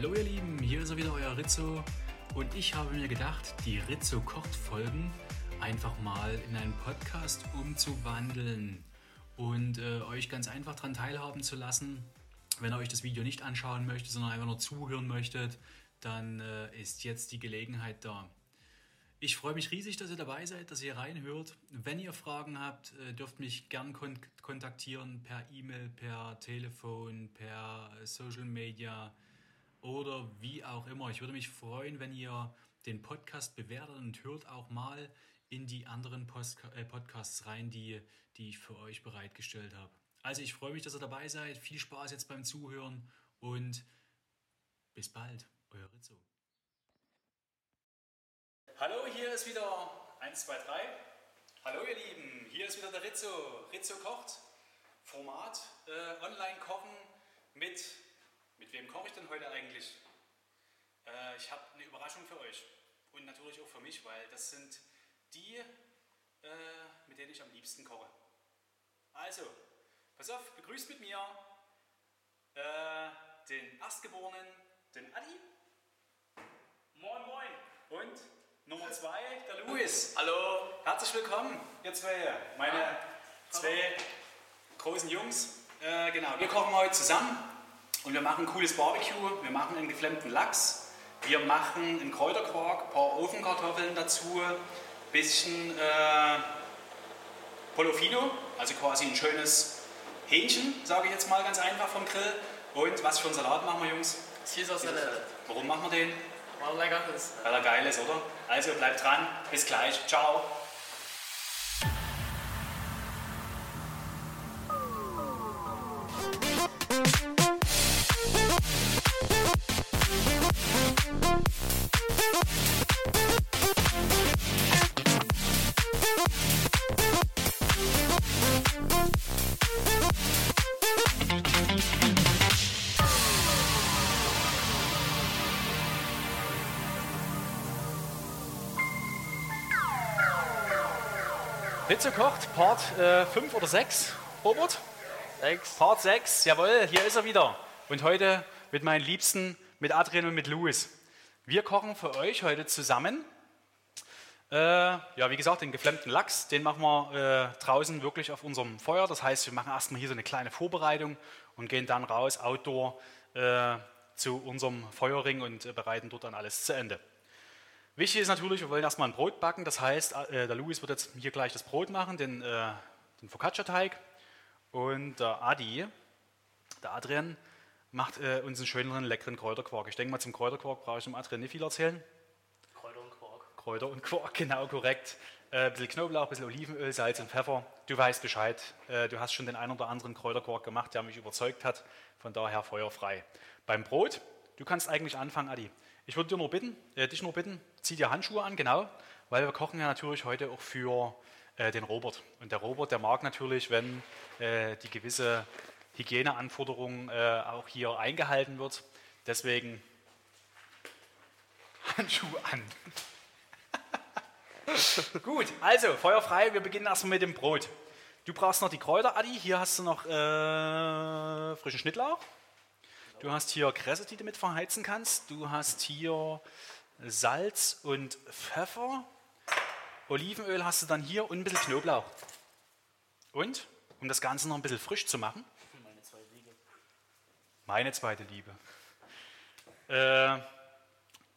Hallo ihr Lieben, hier ist er wieder euer Rizzo und ich habe mir gedacht, die Rizzo kocht Folgen einfach mal in einen Podcast umzuwandeln und äh, euch ganz einfach daran teilhaben zu lassen. Wenn ihr euch das Video nicht anschauen möchtet, sondern einfach nur zuhören möchtet, dann äh, ist jetzt die Gelegenheit da. Ich freue mich riesig, dass ihr dabei seid, dass ihr reinhört. Wenn ihr Fragen habt, äh, dürft mich gern kon kontaktieren per E-Mail, per Telefon, per Social Media oder wie auch immer. Ich würde mich freuen, wenn ihr den Podcast bewertet und hört auch mal in die anderen Post äh, Podcasts rein, die, die ich für euch bereitgestellt habe. Also ich freue mich, dass ihr dabei seid. Viel Spaß jetzt beim Zuhören und bis bald, euer Rizzo. Hallo, hier ist wieder 1, 2, 3. Hallo ihr Lieben, hier ist wieder der Rizzo. Rizzo kocht. Format äh, Online-Kochen mit mit wem koche ich denn heute eigentlich? Äh, ich habe eine Überraschung für euch und natürlich auch für mich, weil das sind die, äh, mit denen ich am liebsten koche. Also, pass auf, begrüßt mit mir äh, den Erstgeborenen, den Adi. Moin, moin. Und Nummer zwei, der Luis. Hallo. Herzlich willkommen, ihr zwei, meine zwei großen Jungs. Äh, genau, wir kochen heute zusammen. Und wir machen ein cooles Barbecue, wir machen einen geflammten Lachs, wir machen einen Kräuterquark, ein paar Ofenkartoffeln dazu, ein bisschen äh, Polofino, also quasi ein schönes Hähnchen, sage ich jetzt mal ganz einfach vom Grill. Und was für einen Salat machen wir, Jungs? Caesar Salat. Warum machen wir den? Weil er lecker ist. Weil er geil ist, oder? Also bleibt dran, bis gleich, ciao. Ritze kocht, Part 5 äh, oder 6, Robert? 6. Part 6, jawohl, hier ist er wieder. Und heute mit meinen Liebsten, mit Adrian und mit Louis. Wir kochen für euch heute zusammen. Äh, ja, wie gesagt, den geflammten Lachs, den machen wir äh, draußen wirklich auf unserem Feuer. Das heißt, wir machen erstmal hier so eine kleine Vorbereitung und gehen dann raus, outdoor, äh, zu unserem Feuerring und äh, bereiten dort dann alles zu Ende. Wichtig ist natürlich, wir wollen erstmal ein Brot backen. Das heißt, äh, der Louis wird jetzt hier gleich das Brot machen, den, äh, den Focaccia-Teig. Und der Adi, der Adrian, macht äh, uns einen schöneren, leckeren Kräuterquark. Ich denke mal, zum Kräuterquark brauche ich dem Adrian nicht viel erzählen. Kräuter und Quark. Kräuter und Quark, genau korrekt. Äh, ein bisschen Knoblauch, ein bisschen Olivenöl, Salz und Pfeffer. Du weißt Bescheid. Äh, du hast schon den einen oder anderen Kräuterquark gemacht, der mich überzeugt hat. Von daher feuerfrei. Beim Brot, du kannst eigentlich anfangen, Adi. Ich würde dir nur bitten, äh, dich nur bitten, zieh dir Handschuhe an, genau, weil wir kochen ja natürlich heute auch für äh, den Robert. Und der Robert, der mag natürlich, wenn äh, die gewisse Hygieneanforderung äh, auch hier eingehalten wird. Deswegen Handschuhe an. Gut, also Feuer frei, wir beginnen erstmal mit dem Brot. Du brauchst noch die Kräuter, Adi. Hier hast du noch äh, frischen Schnittlauch. Du hast hier Kresse, die du mit verheizen kannst. Du hast hier Salz und Pfeffer. Olivenöl hast du dann hier und ein bisschen Knoblauch. Und, um das Ganze noch ein bisschen frisch zu machen, Meine zweite Liebe. meine zweite Liebe, äh,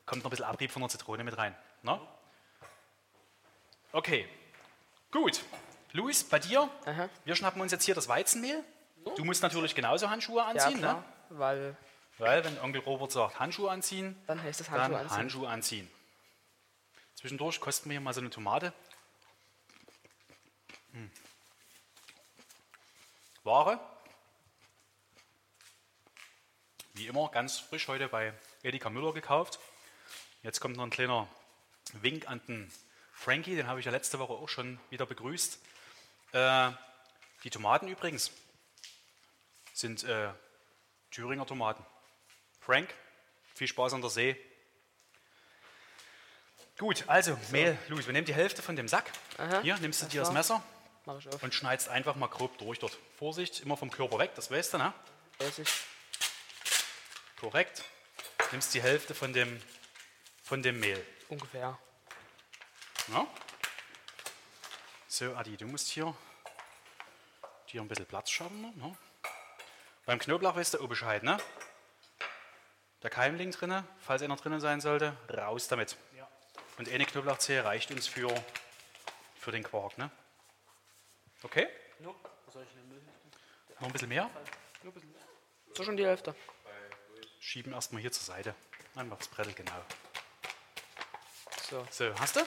kommt noch ein bisschen Abrieb von der Zitrone mit rein. Ne? Okay, gut. Luis, bei dir, Aha. wir schnappen uns jetzt hier das Weizenmehl. Du musst natürlich genauso Handschuhe Ja, anziehen, klar, ne? Weil weil wenn Onkel Robert sagt Handschuhe anziehen, dann heißt es Handschuhe anziehen. Handschuhe anziehen. Zwischendurch kosten wir hier mal so eine Tomate. Hm. Ware. Wie immer, ganz frisch heute bei Edeka Müller gekauft. Jetzt kommt noch ein kleiner Wink an den Frankie, den habe ich ja letzte Woche auch schon wieder begrüßt. Äh, die Tomaten übrigens sind äh, Thüringer Tomaten. Frank, viel Spaß an der See. Gut, also Mehl, Louis, wir nehmen die Hälfte von dem Sack. Aha, Hier nimmst du das dir das Messer Mach ich auf. und schneidest einfach mal grob durch dort. Vorsicht, immer vom Körper weg, das weißt du, ne? Weiß ich. Korrekt. nimmst die Hälfte von dem, von dem Mehl. Ungefähr. Ja? So, Adi, du musst hier dir ein bisschen Platz schaffen. Ne? Beim Knoblauch weißt du auch Bescheid, ne? Der Keimling drinne, falls einer drinnen sein sollte, raus damit. Ja. Und eine Knoblauchzehe reicht uns für, für den Quark, ne? Okay? No. Noch ein bisschen mehr? So schon die Hälfte. Schieben erstmal hier zur Seite. Einfach das Brettel, genau. So. So, hast du?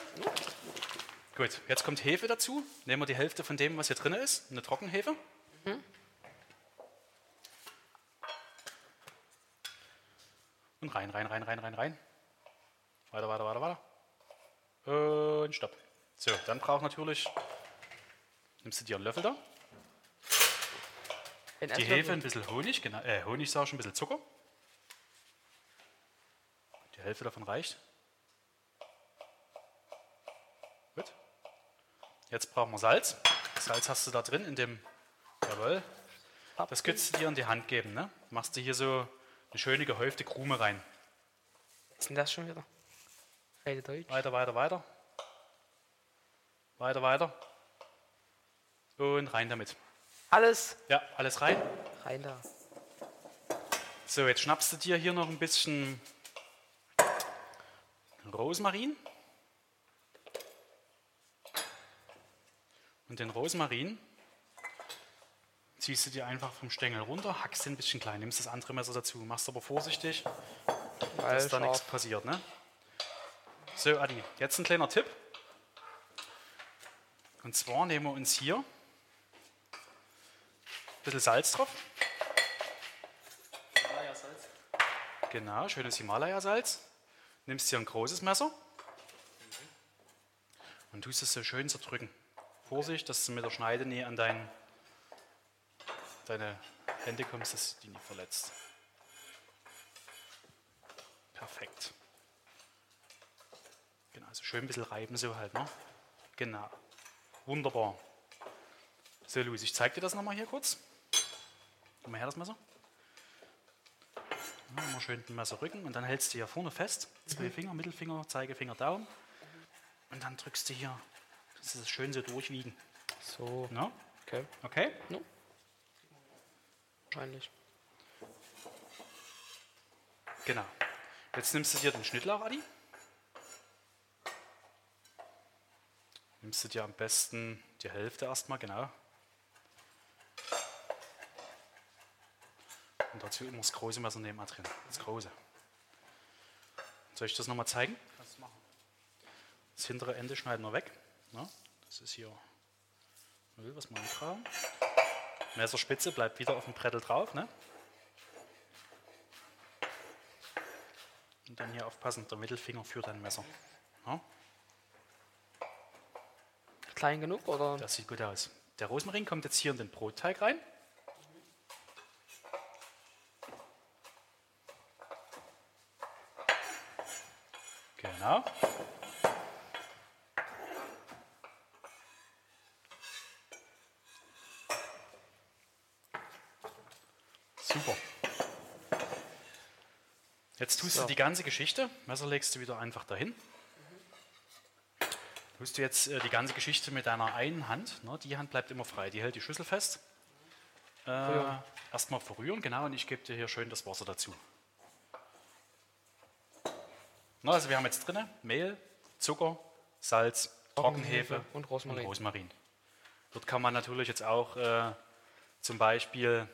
Gut, jetzt kommt Hefe dazu. Nehmen wir die Hälfte von dem, was hier drin ist. Eine Trockenhefe. Und rein, rein, rein, rein, rein, rein. Weiter, weiter, weiter, weiter. Und stopp. So, dann braucht natürlich, nimmst du dir einen Löffel da, In die. Hefe, ein bisschen Honig, genau, äh, Honig sag ich, ein bisschen Zucker. Die Hälfte davon reicht. Gut. Jetzt brauchen wir Salz. Salz hast du da drin in dem, jawohl. Das könntest du dir in die Hand geben, ne? Machst du hier so eine schöne gehäufte Krume rein. Was ist denn das schon wieder? Rede Deutsch. Weiter, weiter, weiter. Weiter, weiter. Und rein damit. Alles Ja, alles rein. rein da. So, jetzt schnappst du dir hier noch ein bisschen Rosmarin. Und den Rosmarin ziehst du dir einfach vom Stängel runter, hackst den ein bisschen klein, nimmst das andere Messer dazu, machst aber vorsichtig, Weil dass da nichts passiert. Ne? So, Adi, jetzt ein kleiner Tipp. Und zwar nehmen wir uns hier ein bisschen Salz drauf. Genau, schönes Himalaya-Salz. Nimmst dir ein großes Messer und tust es so schön zerdrücken. Vorsicht, dass du mit der Schneidenähe an dein, deine Hände kommst, dass du die nicht verletzt. Perfekt. Genau, so schön ein bisschen reiben so halt, ne? Genau. Wunderbar. So, Luis, ich zeige dir das nochmal hier kurz. Gib mal her das Messer. Ja, immer schön den Messer rücken und dann hältst du hier vorne fest. Zwei Finger, Mittelfinger, Zeigefinger, Daumen. Und dann drückst du hier, dass das schön so durchwiegen. So. Ne? Okay. Okay? Wahrscheinlich. Genau. Jetzt nimmst du dir den Schnittlauch, Adi. Nimmst du dir am besten die Hälfte erstmal, genau. Und dazu immer das große Messer nehmen drin. Das große. Soll ich das nochmal zeigen? Kannst du machen. Das hintere Ende schneiden wir weg. Das ist hier Müll, was wir angraben. Messerspitze bleibt wieder auf dem Brettel drauf. Ne? Und dann hier aufpassen, der Mittelfinger führt ein Messer. Ja? Klein genug oder? Das sieht gut aus. Der Rosmarin kommt jetzt hier in den Brotteig rein. Genau. Super. Jetzt tust So. du die ganze Geschichte, Messer legst du wieder einfach dahin. Tust du jetzt äh, die ganze Geschichte mit deiner einen Hand, ne, die Hand bleibt immer frei, die hält die Schüssel fest. Äh. Erstmal verrühren, genau, und ich gebe dir hier schön das Wasser dazu. Na, also wir haben jetzt drin Mehl, Zucker, Salz, Trockenhefe Trockenhefe und Rosmarin. Und Rosmarin. Dort kann man natürlich jetzt auch äh, zum Beispiel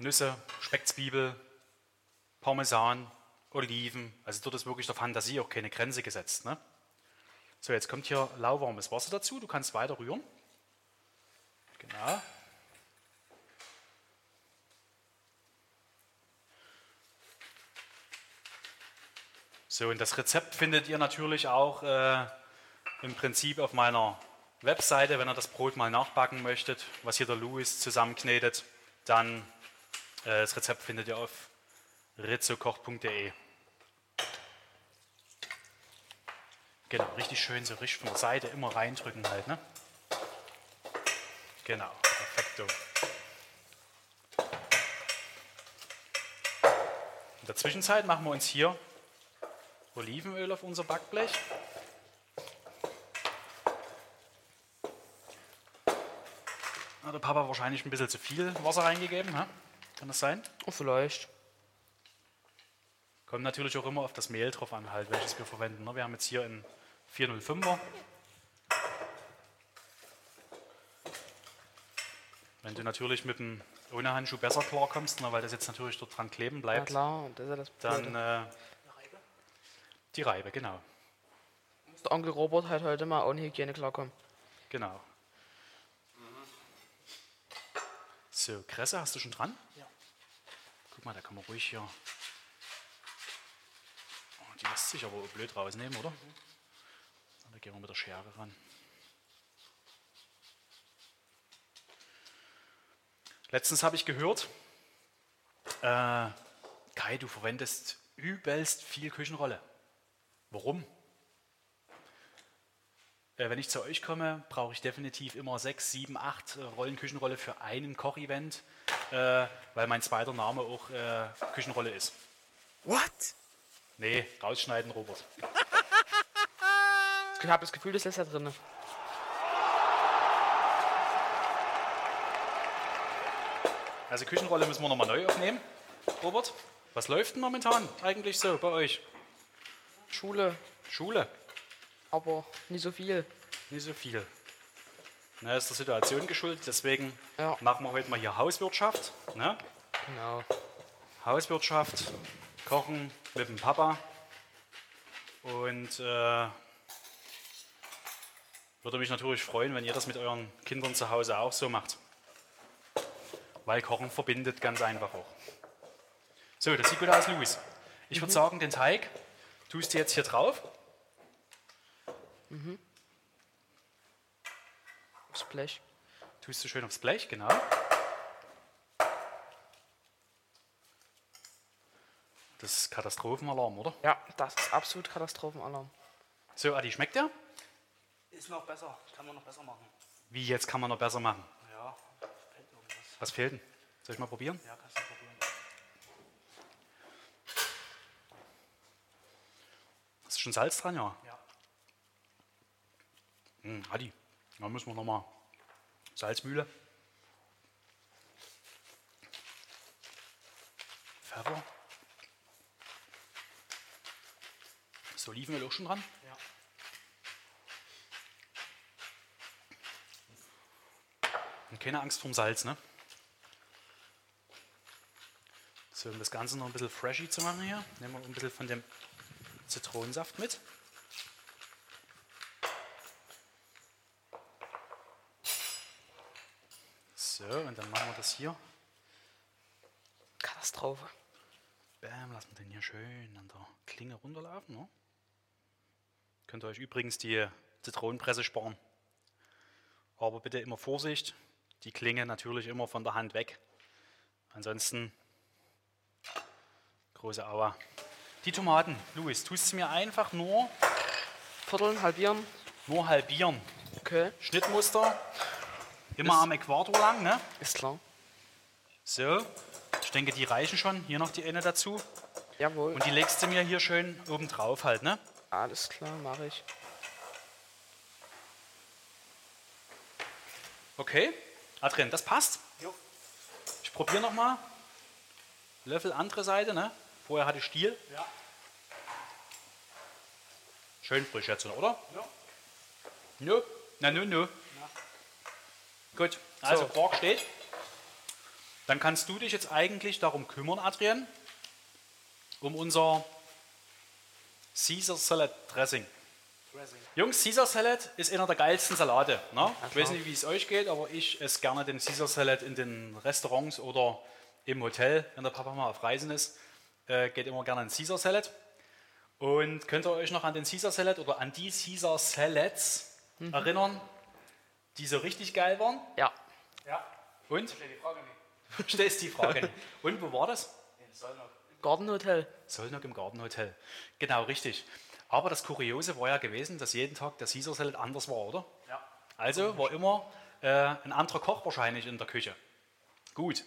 Nüsse, Speckzwiebel, Parmesan, Oliven. Also dort ist wirklich der Fantasie auch keine Grenze gesetzt. Ne? So, jetzt kommt hier lauwarmes Wasser dazu. Du kannst weiter rühren. Genau. So, und das Rezept findet ihr natürlich auch äh, im Prinzip auf meiner Webseite, wenn ihr das Brot mal nachbacken möchtet, was hier der Louis zusammenknetet, dann das Rezept findet ihr auf rizzokoch.de. Genau, richtig schön so richtig von der Seite immer reindrücken halt, ne? Genau, perfekto. der Zwischenzeit machen wir uns hier Olivenöl auf unser Backblech. Hat der Papa wahrscheinlich ein bisschen zu viel Wasser reingegeben, hä? Kann das sein? Oh, vielleicht. Kommt natürlich auch immer auf das Mehl drauf an, halt, welches wir verwenden. ne? Wir haben jetzt hier einen 405er. Wenn du natürlich mit dem ohne Handschuh besser klarkommst, ne, weil das jetzt natürlich dort dran kleben Ja bleibt, klar, und das ist ja das dann äh, die Reibe, genau. Muss der Onkel Robert halt heute mal ohne Hygiene klarkommen. Genau. So, Kresse hast du schon dran? Ja. Guck mal, da kann man ruhig hier. Oh, die lässt sich aber blöd rausnehmen, oder? Da gehen wir mit der Schere ran. Letztens habe ich gehört, äh, Kai, du verwendest übelst viel Küchenrolle. Warum? Äh, wenn ich zu euch komme, brauche ich definitiv immer sechs, sieben, acht äh, Rollen Küchenrolle für einen Kochevent, äh, weil mein zweiter Name auch Küchenrolle ist. What? Nee, rausschneiden, Robert. Ich habe das Gefühl, das lässt da drin. Also Küchenrolle müssen wir nochmal neu aufnehmen. Robert, was läuft denn momentan eigentlich so bei euch? Schule, Schule? Aber nicht so viel. Nicht so viel. Na, ist der Situation geschuldet, deswegen Ja. machen wir heute mal hier Hauswirtschaft. Ne? Genau. Hauswirtschaft, Kochen mit dem Papa. Und äh, würde mich natürlich freuen, wenn ihr das mit euren Kindern zu Hause auch so macht. Weil Kochen verbindet ganz einfach auch. So, das sieht gut aus, Luis. Ich würde sagen, den Teig tust du jetzt hier drauf. Das Blech. Tust du schön aufs Blech, genau. Das ist Katastrophenalarm, oder? Ja, das ist absolut Katastrophenalarm. So, Adi, schmeckt der? Ist noch besser. Kann man noch besser machen. Wie jetzt kann man noch besser machen? Ja, fällt irgendwas. Was fehlt denn? Soll ich mal probieren? Ja, kannst du probieren. Ist schon Salz dran, ja? Ja. Hm, Adi, da müssen wir nochmal Salzmühle. Pfeffer. Ist Olivenöl auch schon dran? Ja. Und keine Angst vorm Salz, ne? So, um das Ganze noch ein bisschen freshy zu machen hier, nehmen wir ein bisschen von dem Zitronensaft mit. So, und dann machen wir das hier. Katastrophe. Bam, lassen wir den hier schön an der Klinge runterlaufen. Ne? Könnt ihr euch übrigens die Zitronenpresse sparen. Aber bitte immer Vorsicht, die Klinge natürlich immer von der Hand weg. Ansonsten große Aua. Die Tomaten, Luis, tust du mir einfach nur, Vierteln, halbieren. nur halbieren. Okay, Schnittmuster, immer Ist- am Äquator lang. Ne? ist klar. So, ich denke, die reichen schon. Hier noch die eine dazu. Jawohl. Und die legst du mir hier schön oben drauf halt. Ne? Alles klar, mache ich. Okay, Adrian, das passt. Jo. Ich probiere nochmal. Löffel andere Seite, ne? Vorher hatte ich Stiel. Ja. Schön frisch jetzt, oder? Ja. Nö. Na, nö, nö. Gut, also So. Quark steht. Dann kannst du dich jetzt eigentlich darum kümmern, Adrian, um unser Caesar Salad Dressing. Dressing. Jungs, Caesar Salad ist einer der geilsten Salate. Ne? Ich weiß nicht, wie es euch geht, aber ich esse gerne den Caesar Salad in den Restaurants oder im Hotel, wenn der Papa mal auf Reisen ist. Äh, geht immer gerne an Caesar Salad. Und könnt ihr euch noch an den Caesar Salad oder an die Caesar Salads Mhm. erinnern, die so richtig geil waren? Ja. Ja. Und? Stell die Frage nicht. Du stellst die Frage. nicht. Und wo war das? In Sollnock. Gartenhotel. Sollnock im Gartenhotel. Genau, richtig. Aber das Kuriose war ja gewesen, dass jeden Tag der Caesar Salad anders war, oder? Ja. Also war immer äh, ein anderer Koch wahrscheinlich in der Küche. Gut.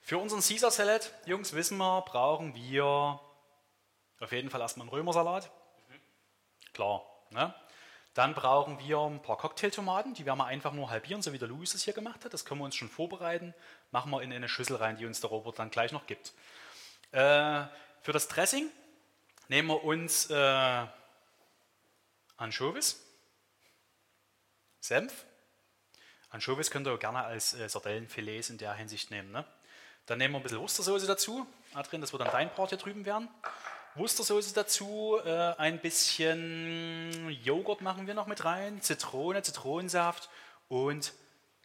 Für unseren Caesar Salad, Jungs, wissen wir, brauchen wir auf jeden Fall erstmal einen Römersalat. Klar. Ne? Dann brauchen wir ein paar Cocktailtomaten, die werden wir einfach nur halbieren, so wie der Louis es hier gemacht hat. Das können wir uns schon vorbereiten. Machen wir in eine Schüssel rein, die uns der Robert dann gleich noch gibt. Äh, für das Dressing nehmen wir uns äh, Anchovies, Senf. Anchovies könnt ihr gerne als äh, Sardellenfilets in der Hinsicht nehmen. Ne? Dann nehmen wir ein bisschen Wustersoße dazu. Adrian, das wird dann dein Part hier drüben werden. Wustersoße dazu, äh, ein bisschen Joghurt machen wir noch mit rein, Zitrone, Zitronensaft und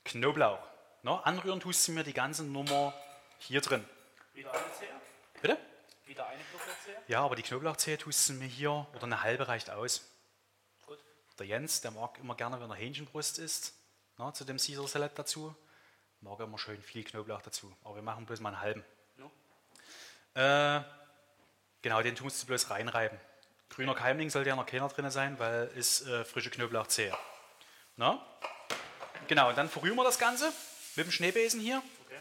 Knoblauch. Ne? Anrühren tust du mir die ganze Nummer hier drin. Wieder eine Zehe? Bitte? Wieder eine Knoblauchzehe? Ja, aber die Knoblauchzehe tust du mir hier, oder eine halbe reicht aus. Gut. Der Jens, der mag immer gerne, wenn er Hähnchenbrust isst, ne, zu dem Caesar Salad dazu. Mag immer schön viel Knoblauch dazu. Aber wir machen bloß mal einen halben. No? Äh, genau, den tust du bloß reinreiben. Grüner Keimling sollte ja noch keiner drin sein, weil ist äh, frische Knoblauchzehe. Na? Genau, und dann verrühren wir das Ganze mit dem Schneebesen hier Okay.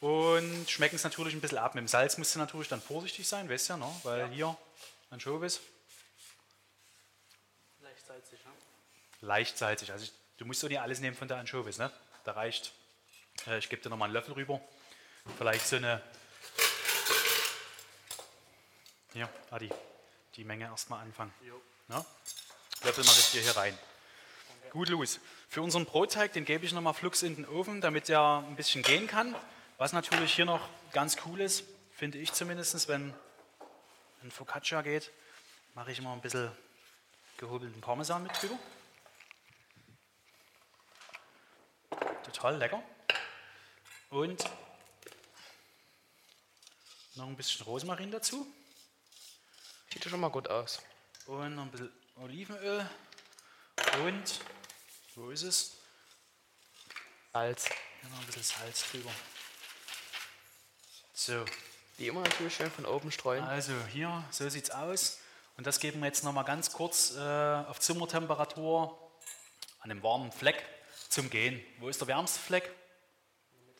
und schmecken es natürlich ein bisschen ab. Mit dem Salz musst du natürlich dann vorsichtig sein, weißt du ja, ne? weil hier Anchovies Leicht salzig, ne? leicht salzig. Also ich, du musst doch nicht alles nehmen von der Anchovies, ne? Da reicht. Äh, ich gebe dir nochmal einen Löffel rüber. Vielleicht so eine. Hier, Adi, die Menge erstmal anfangen. Löffel mache ich dir hier rein. Gut, Louis. Für unseren Brotteig, den gebe ich nochmal flugs in den Ofen, damit der ein bisschen gehen kann. Was natürlich hier noch ganz cool ist, finde ich zumindest, wenn ein Focaccia geht, mache ich immer ein bisschen gehobelten Parmesan mit drüber. Total lecker. Und noch ein bisschen Rosmarin dazu. Sieht ja schon mal gut aus. Und noch ein bisschen Olivenöl. Und, wo ist es? Salz. Hier noch ein bisschen Salz drüber. So, Wie immer natürlich schön von oben streuen. also hier, so sieht's aus. Und das geben wir jetzt noch mal ganz kurz äh, auf Zimmertemperatur an einem warmen Fleck zum Gehen. Wo ist der wärmste Fleck?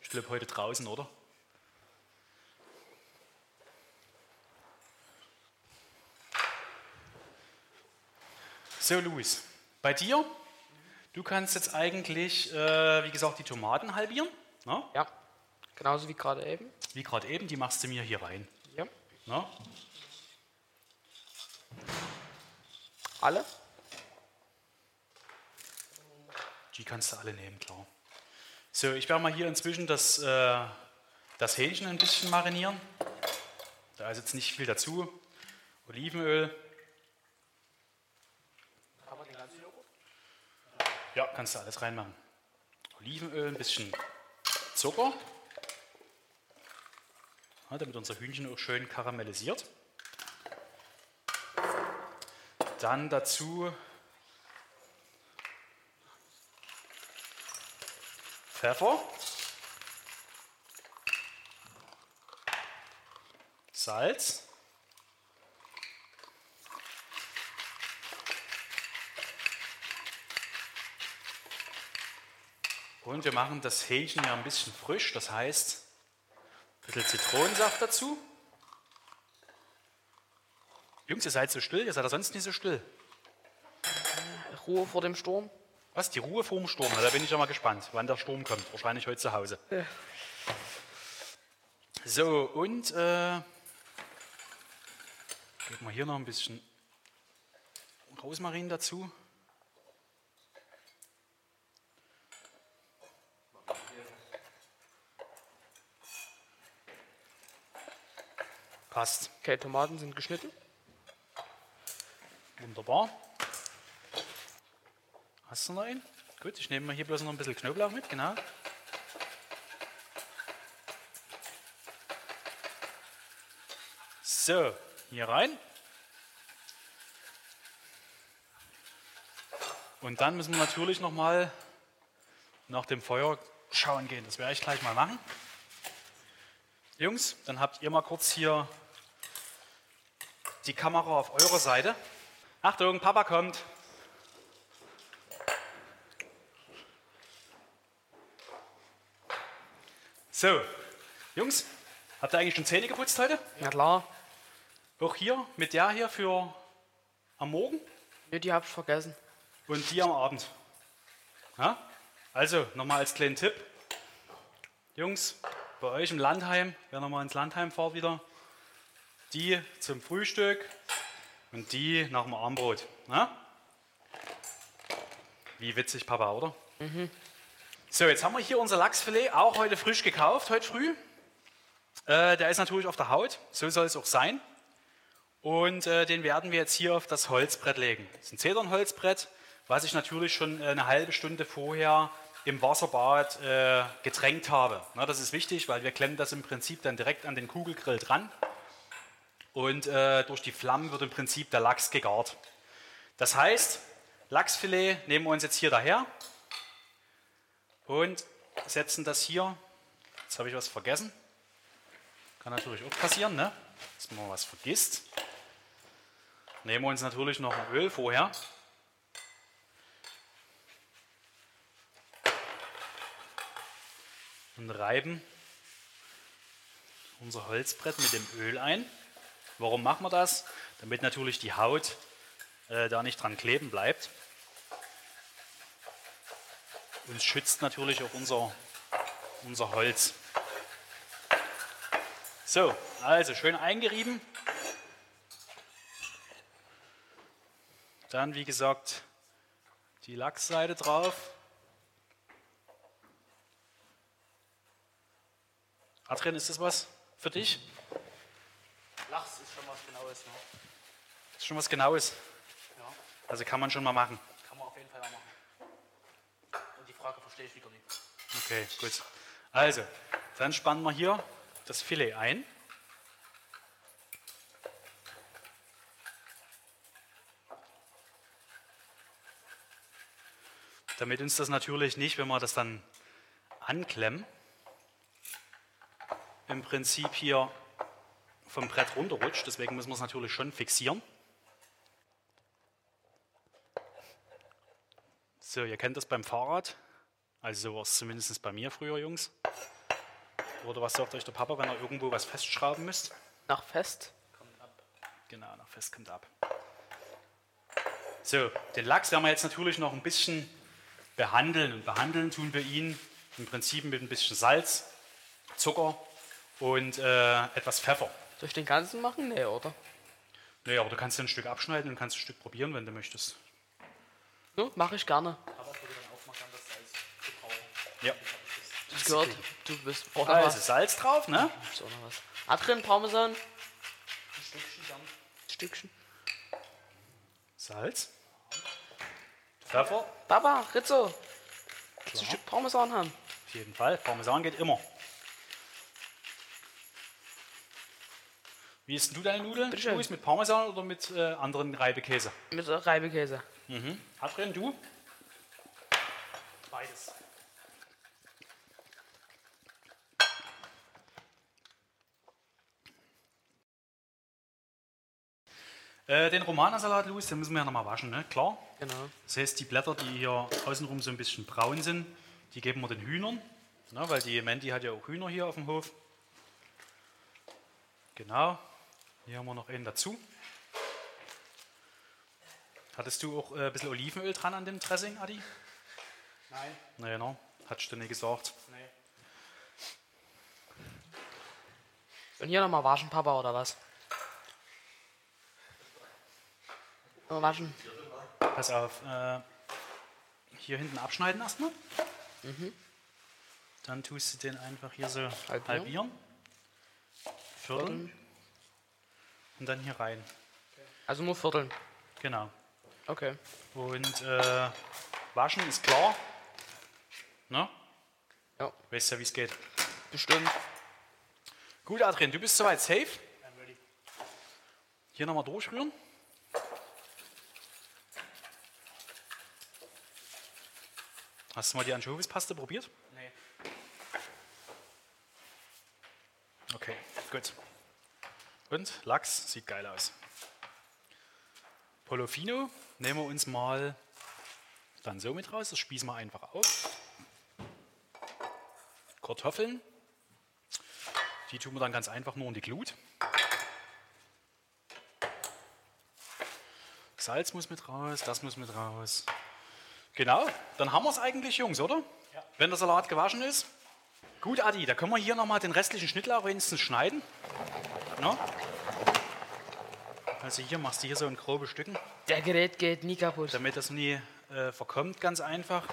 Ich glaube heute draußen, oder? So, Luis, bei dir, du kannst jetzt eigentlich, äh, wie gesagt, die Tomaten halbieren. Ne? Ja. Genauso wie gerade eben. Wie gerade eben, die machst du mir hier rein. Ja. Ne? Alle? Die kannst du alle nehmen, klar. So, ich werde mal hier inzwischen das, äh, das Hähnchen ein bisschen marinieren. Da ist jetzt nicht viel dazu. Olivenöl. Aber den ganzen Joghurt? Ja, kannst du alles reinmachen. Olivenöl, ein bisschen Zucker. Ja, damit unser Hühnchen auch schön karamellisiert. Dann dazu Pfeffer, Salz, und wir machen das Hähnchen ja ein bisschen frisch, das heißt ein bisschen Zitronensaft dazu. Jungs, ihr seid so still, ihr seid ja sonst nicht so still. Ruhe vor dem Sturm. Was, die Ruhe vorm Sturm? Na, da bin ich ja mal gespannt, wann der Sturm kommt. Wahrscheinlich heute zu Hause. So, und äh, geben wir hier noch ein bisschen Rosmarin dazu. Passt. Okay, Tomaten sind geschnitten. Wunderbar. Hast du noch einen? Gut, ich nehme mal hier bloß noch ein bisschen Knoblauch mit, genau. So, hier rein. Und dann müssen wir natürlich noch mal nach dem Feuer schauen gehen. Das werde ich gleich mal machen. Jungs, dann habt ihr mal kurz hier die Kamera auf eurer Seite. Achtung, Papa kommt. So, Jungs, habt ihr eigentlich schon Zähne geputzt heute? Na klar. Auch hier mit der hier für am Morgen Nee, die hab ich vergessen. und die am Abend. Ja? Also, nochmal als kleinen Tipp. Jungs, bei euch im Landheim, wer nochmal ins Landheim fahrt wieder, die zum Frühstück und die nach dem Armbrot. Ja? Wie witzig, Papa, oder? So, jetzt haben wir hier unser Lachsfilet, auch heute frisch gekauft, heute früh. Äh, der ist natürlich auf der Haut, so soll es auch sein. Und äh, den werden wir jetzt hier auf das Holzbrett legen. Das ist ein Zedernholzbrett, was ich natürlich schon äh, eine halbe Stunde vorher im Wasserbad äh, getränkt habe. Na, das ist wichtig, weil wir klemmen das im Prinzip dann direkt an den Kugelgrill dran. Und äh, durch die Flammen wird im Prinzip der Lachs gegart. Das heißt, Lachsfilet nehmen wir uns jetzt hier daher und setzen das hier. Jetzt habe ich was vergessen. Kann natürlich auch passieren, ne? dass man was vergisst. Nehmen wir uns natürlich noch ein Öl vorher. Und reiben unser Holzbrett mit dem Öl ein. Warum machen wir das? Damit natürlich die Haut äh, da nicht dran kleben bleibt. Und schützt natürlich auch unser, unser Holz. So, also schön eingerieben. Dann, wie gesagt, die Lachsseite drauf. Adrian, ist das was für dich? Lachs ist schon was Genaues. Ne? Das ist schon was Genaues. Ja, Also kann man schon mal machen. kann man auf jeden Fall mal machen. Und die Frage verstehe ich wieder nicht. Okay, gut. Also, dann spannen wir hier das Filet ein. Damit uns das natürlich nicht, wenn wir das dann anklemmen, im Prinzip hier vom Brett runterrutscht. Deswegen müssen wir es natürlich schon fixieren. So, ihr kennt das beim Fahrrad. Also so war es zumindest bei mir früher, Jungs. Oder was sagt euch der Papa, wenn er irgendwo was festschrauben müsst? Nach Fest. Genau, nach fest kommt ab. So, den Lachs werden wir jetzt natürlich noch ein bisschen behandeln. Und behandeln tun wir ihn im Prinzip mit ein bisschen Salz, Zucker und äh, etwas Pfeffer. Soll ich den ganzen machen? Nee, oder? Naja, aber du kannst ja ein Stück abschneiden und kannst ein Stück probieren, wenn du möchtest. Ja, mache ich gerne. Aber würde dann aufmachen, das Salz zu brauchen. Ja. Ich gehört, du bist. Noch Also was? Salz drauf, ne? Ist auch noch was. Adrian, Parmesan. Ein Stückchen dann. Stückchen. Salz. Pfeffer, Papa, Rizzo. Willst du ein Stück Parmesan haben? auf jeden Fall. Parmesan geht immer. Wie isst du deine Nudeln? Bitteschön. Luis, mit Parmesan oder mit äh, anderen Reibekäse? Mit Reibekäse. Adrian, du? Beides. Äh, den Romanasalat, Luis, den müssen wir ja nochmal waschen, ne? Klar. Genau. Das heißt, die Blätter, die hier außenrum so ein bisschen braun sind, die geben wir den Hühnern. Ne? Weil die Mandy hat ja auch Hühner hier auf dem Hof. Genau. Hier haben wir noch einen dazu. Hattest du auch äh, ein bisschen Olivenöl dran an dem Dressing, Adi? Nein, Naja, no. Hattest du nicht gesagt. nee. Und hier nochmal waschen, Papa, oder was? Mal waschen. Pass auf. Äh, hier hinten abschneiden erstmal. Dann tust du den einfach hier so halbieren. Halbieren. Vierteln. Und dann hier rein. Also nur vierteln. Genau. Okay. Und äh, waschen ist klar. Ne? Ja, Weißt ja, wie es geht. bestimmt. Gut, Adrian, du bist soweit safe. I'm ready. Hier nochmal durchrühren. Hast du mal die Anchovispaste probiert? Nee. Okay, gut. Und Lachs sieht geil aus. Polofino nehmen wir uns mal dann so mit raus. Das spießen wir einfach auf. Kartoffeln Die tun wir dann ganz einfach nur in die Glut. Salz muss mit raus, das muss mit raus. Genau, dann haben wir es eigentlich, Jungs, oder? Ja. Wenn der Salat gewaschen ist. Gut, Adi, da können wir hier nochmal den restlichen Schnittlauch wenigstens schneiden. No? Also hier machst du hier so in grobe Stücken, Der Gerät geht nie kaputt. damit das nie äh, verkommt, ganz einfach.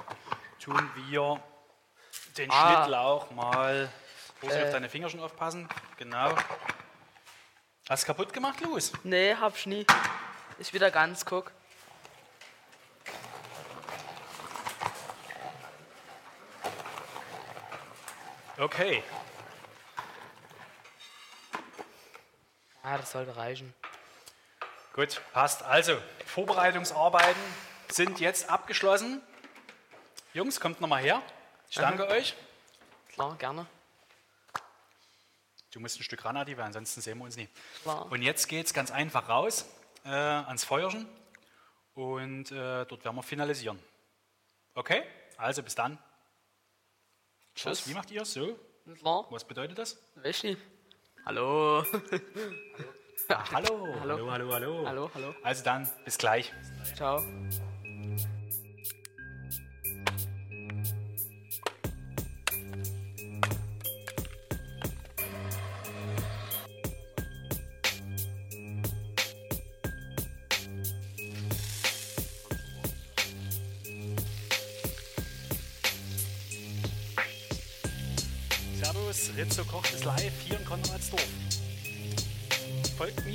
Tun wir den Ah. Schnittlauch mal. Auf Äh. deine Finger schon aufpassen. Genau. Hast du kaputt gemacht, Louis? Nee, hab ich nie. Ist wieder ganz, guck. Okay. Ah, das sollte reichen. Gut, passt. Also, Vorbereitungsarbeiten sind jetzt abgeschlossen. Jungs, kommt nochmal her. Ich danke euch. Klar, gerne. Du musst ein Stück ran, Adi, weil ansonsten sehen wir uns nie. Klar. Und jetzt geht es ganz einfach raus äh, ans Feuerchen und äh, dort werden wir finalisieren. Okay? Also bis dann. Tschüss. Wie macht ihr es? So? Klar. Was bedeutet das? Wäschi. Hallo. Ah, hallo. Hallo. hallo, hallo, hallo. hallo, hallo. Also dann, bis gleich. Ciao. Servus, Rizzo kocht ist live hier in Konradsdorf.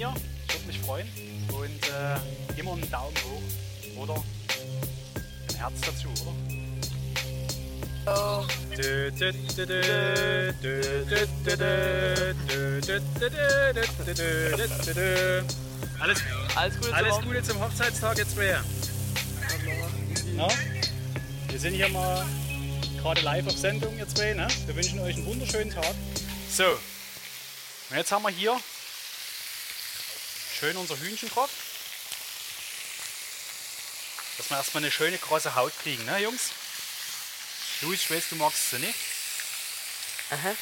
Mir, ich würde mich freuen. Und äh, immer einen Daumen hoch oder ein Herz dazu, oder? Oh. Alles, Alles Gute alles zum Gute zum Hochzeitstag jetzt mehr. Na? Wir sind hier mal gerade live auf Sendung, ihr zwei. Ne? Wir wünschen euch einen wunderschönen Tag. So, und jetzt haben wir hier schön unser Hühnchen drauf. Dass wir erstmal eine schöne große Haut kriegen, ne Jungs? Luis, ich weiß, du magst sie nicht, Aha.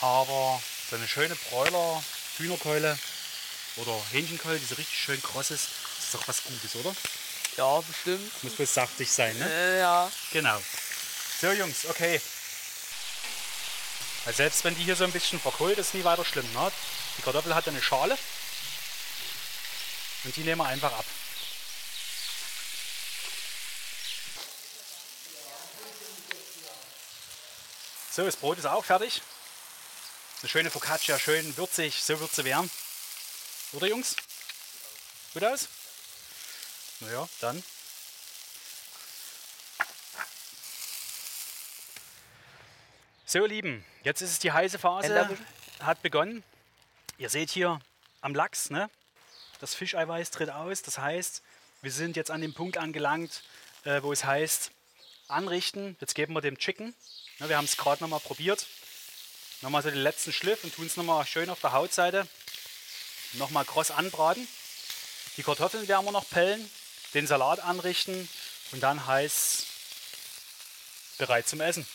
aber so eine schöne Bräuler, Hühnerkeule oder Hähnchenkeule, die so richtig schön kross ist, ist doch was Gutes, oder? Ja, bestimmt. Muss wohl saftig sein, ne? Äh, ja. Genau. So, Jungs, okay. Weil selbst wenn die hier so ein bisschen verkohlt, ist nie weiter schlimm. Ne? Die Kartoffel hat eine Schale. Und die nehmen wir einfach ab. So, das Brot ist auch fertig. Eine schöne Focaccia, schön würzig, so wird sie werden. Oder Jungs? Gut aus? Naja, dann So, ihr Lieben, jetzt ist es die heiße Phase, hat begonnen. Ihr seht hier am Lachs, ne? Das Fischeiweiß tritt aus. Das heißt, wir sind jetzt an dem Punkt angelangt, äh, wo es heißt, anrichten. Jetzt geben wir dem Chicken. Ne, wir haben es gerade nochmal probiert. Nochmal so den letzten Schliff und tun es nochmal schön auf der Hautseite. Nochmal kross anbraten. Die Kartoffeln werden wir noch pellen, den Salat anrichten und dann heiß bereit zum Essen.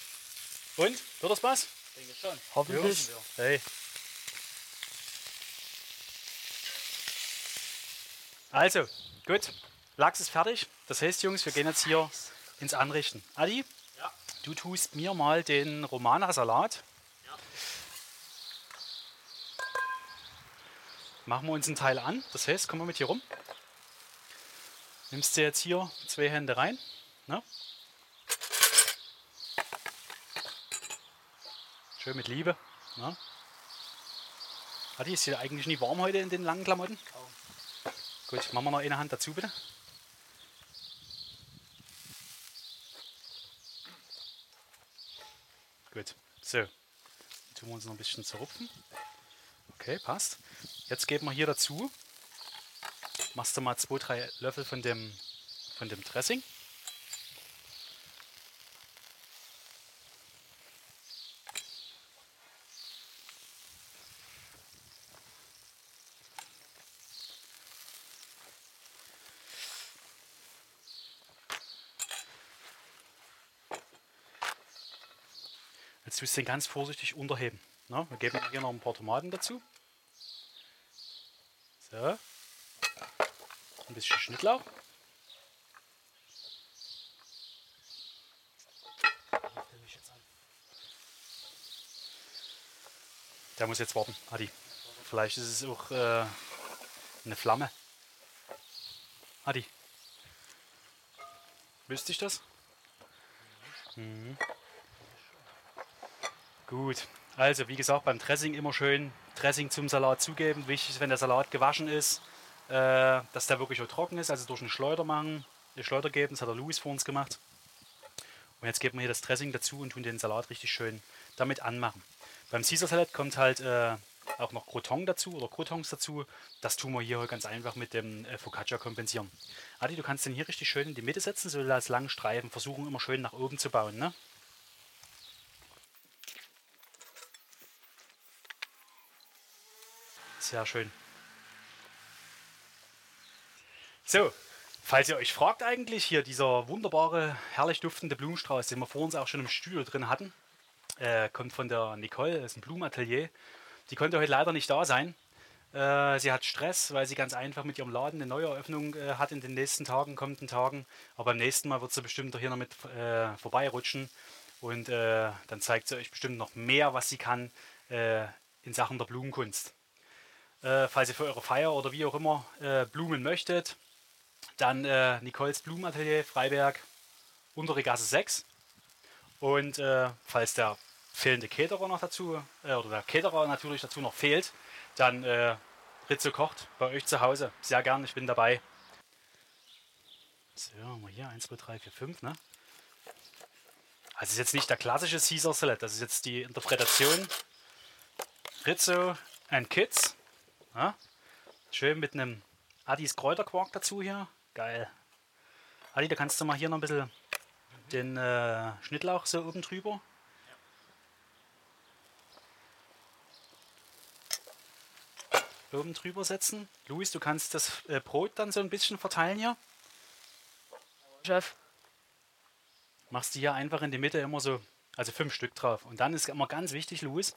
Und? Wird das was? Denke schon. Hoffentlich. Hey. Also, gut. Lachs ist fertig. Das heißt, Jungs, wir gehen jetzt hier ins Anrichten. Adi, Ja. du tust mir mal den Romana-Salat. Ja. Machen wir uns einen Teil an. Das heißt, komm mal mit hier rum. Nimmst du jetzt hier zwei Hände rein. Ne? Schön mit Liebe. Ne? Adi, ist hier eigentlich nie warm heute in den langen Klamotten? Kaum. Gut, machen wir noch eine Hand dazu, bitte. Gut, so. Tun wir uns noch ein bisschen zerrupfen. Okay, passt. Jetzt geben wir hier dazu, machst du mal zwei, drei Löffel von dem, von dem Dressing. Den ganz vorsichtig unterheben. Na, wir geben hier noch ein paar Tomaten dazu. So. Ein bisschen Schnittlauch. Der muss jetzt warten, Adi. Vielleicht ist es auch äh, eine Flamme. Adi. Wüsste ich das? Mhm. Gut. Also, wie gesagt, beim Dressing immer schön Dressing zum Salat zugeben. Wichtig ist, wenn der Salat gewaschen ist, äh, dass der wirklich auch trocken ist. Also durch einen Schleuder machen, eine Schleuder geben. Das hat der Louis vor uns gemacht. Und jetzt geben wir hier das Dressing dazu und tun den Salat richtig schön damit anmachen. Beim Caesar Salad kommt halt äh, auch noch Croton dazu oder Crotons dazu. Das tun wir hier ganz einfach mit dem äh, Focaccia kompensieren. Adi, du kannst den hier richtig schön in die Mitte setzen, so als langen Streifen. Versuchen immer schön nach oben zu bauen. Ne? Sehr schön. So, falls ihr euch fragt eigentlich, hier dieser wunderbare, herrlich duftende Blumenstrauß, den wir vor uns auch schon im Studio drin hatten, äh, kommt von der Nicole, das ist ein Blumenatelier. Die konnte heute leider nicht da sein. Äh, sie hat Stress, weil sie ganz einfach mit ihrem Laden eine Neueröffnung äh, hat in den nächsten Tagen, kommenden Tagen. Aber beim nächsten Mal wird sie bestimmt doch hier noch mit äh, vorbeirutschen. Und äh, dann zeigt sie euch bestimmt noch mehr, was sie kann in Sachen der Blumenkunst. Äh, falls ihr für eure Feier oder wie auch immer Blumen möchtet, dann Nicoles Blumenatelier Freiberg, untere Gasse 6. Und falls der fehlende Caterer noch dazu, äh, oder der Caterer natürlich dazu noch fehlt, dann äh, Ritze kocht bei euch zu Hause. Sehr gern, ich bin dabei. So, wir hier 1, 2, 3, 4, 5, ne? Also ist jetzt nicht der klassische Caesar Salad, das ist jetzt die Interpretation. Rizzo and Kids. Ja? Schön mit einem Addis Kräuterquark dazu hier. Geil. Adi, da kannst du mal hier noch ein bisschen den äh, Schnittlauch so oben drüber. oben drüber setzen. Luis, du kannst das äh, Brot dann so ein bisschen verteilen hier. Chef. Machst du hier einfach in die Mitte immer so, also fünf Stück drauf. Und dann ist immer ganz wichtig, Luis,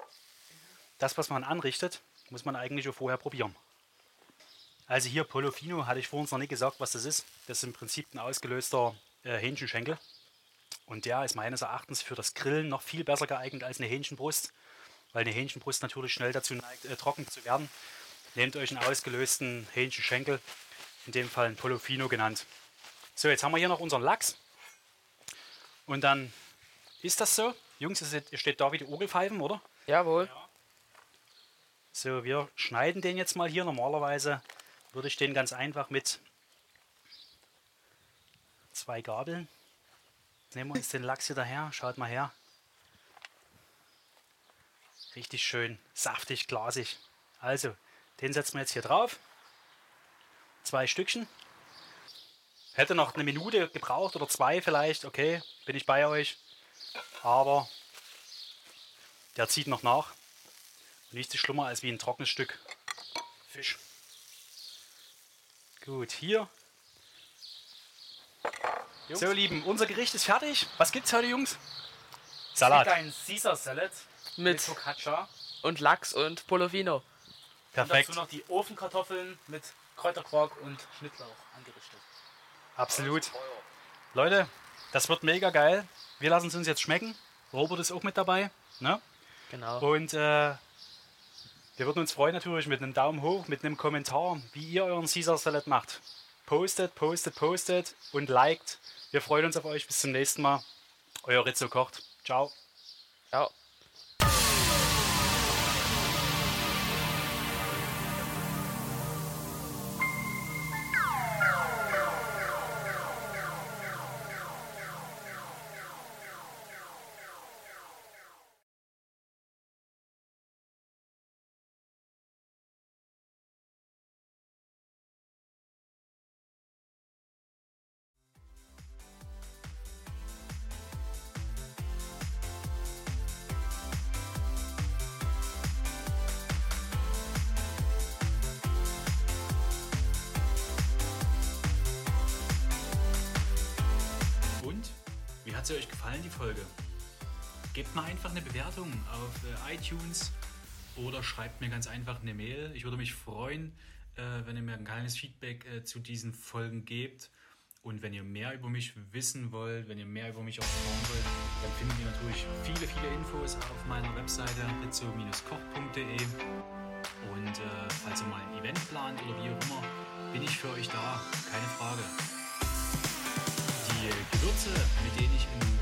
das, was man anrichtet, muss man eigentlich schon vorher probieren. Also hier Polofino, hatte ich vorhin noch nicht gesagt, was das ist. Das ist im Prinzip ein ausgelöster äh, Hähnchenschenkel. Und der ist meines Erachtens für das Grillen noch viel besser geeignet als eine Hähnchenbrust, weil eine Hähnchenbrust natürlich schnell dazu neigt, äh, trocken zu werden. Nehmt euch einen ausgelösten Hähnchenschenkel, in dem Fall ein Polofino genannt. So, jetzt haben wir hier noch unseren Lachs. Und dann ist das so. Jungs, ihr steht da wie die Orgelpfeifen, oder? Jawohl. So, wir schneiden den jetzt mal hier. Normalerweise würde ich den ganz einfach mit zwei Gabeln. Nehmen wir uns den Lachs hier daher. Schaut mal her. Richtig schön saftig, glasig. Also, den setzen wir jetzt hier drauf. Zwei Stückchen. Hätte noch eine Minute gebraucht oder zwei vielleicht. Okay, bin ich bei euch. Aber der zieht noch nach. Nichts ist schlimmer als wie ein trockenes Stück Fisch. Gut, hier. Jungs. So, Lieben, unser Gericht ist fertig. Was gibt's heute, Jungs? Salat. Es gibt einen Caesar Salad mit, mit Focaccia und Lachs und Polofino. Perfekt. Und dazu noch die Ofenkartoffeln mit Kräuterquark und Schnittlauch angerichtet. Absolut. Leute, das wird mega geil. Wir lassen es uns jetzt schmecken. Robert ist auch mit dabei. Ne? Genau. Und äh, wir würden uns freuen natürlich mit einem Daumen hoch, mit einem Kommentar, wie ihr euren Caesar Salad macht. Postet, postet, postet und liked. Wir freuen uns auf euch. Bis zum nächsten Mal. Euer Rizzo kocht. Ciao. Ciao. Oder schreibt mir ganz einfach eine Mail. Ich würde mich freuen, äh, wenn ihr mir ein kleines Feedback äh, zu diesen Folgen gebt. Und wenn ihr mehr über mich wissen wollt, wenn ihr mehr über mich erfahren wollt, dann findet ihr natürlich viele, viele Infos auf meiner Webseite rizzo-koch.de. Und äh, falls ihr mal ein Event plant oder wie auch immer, bin ich für euch da, keine Frage. Die Gewürze, mit denen ich in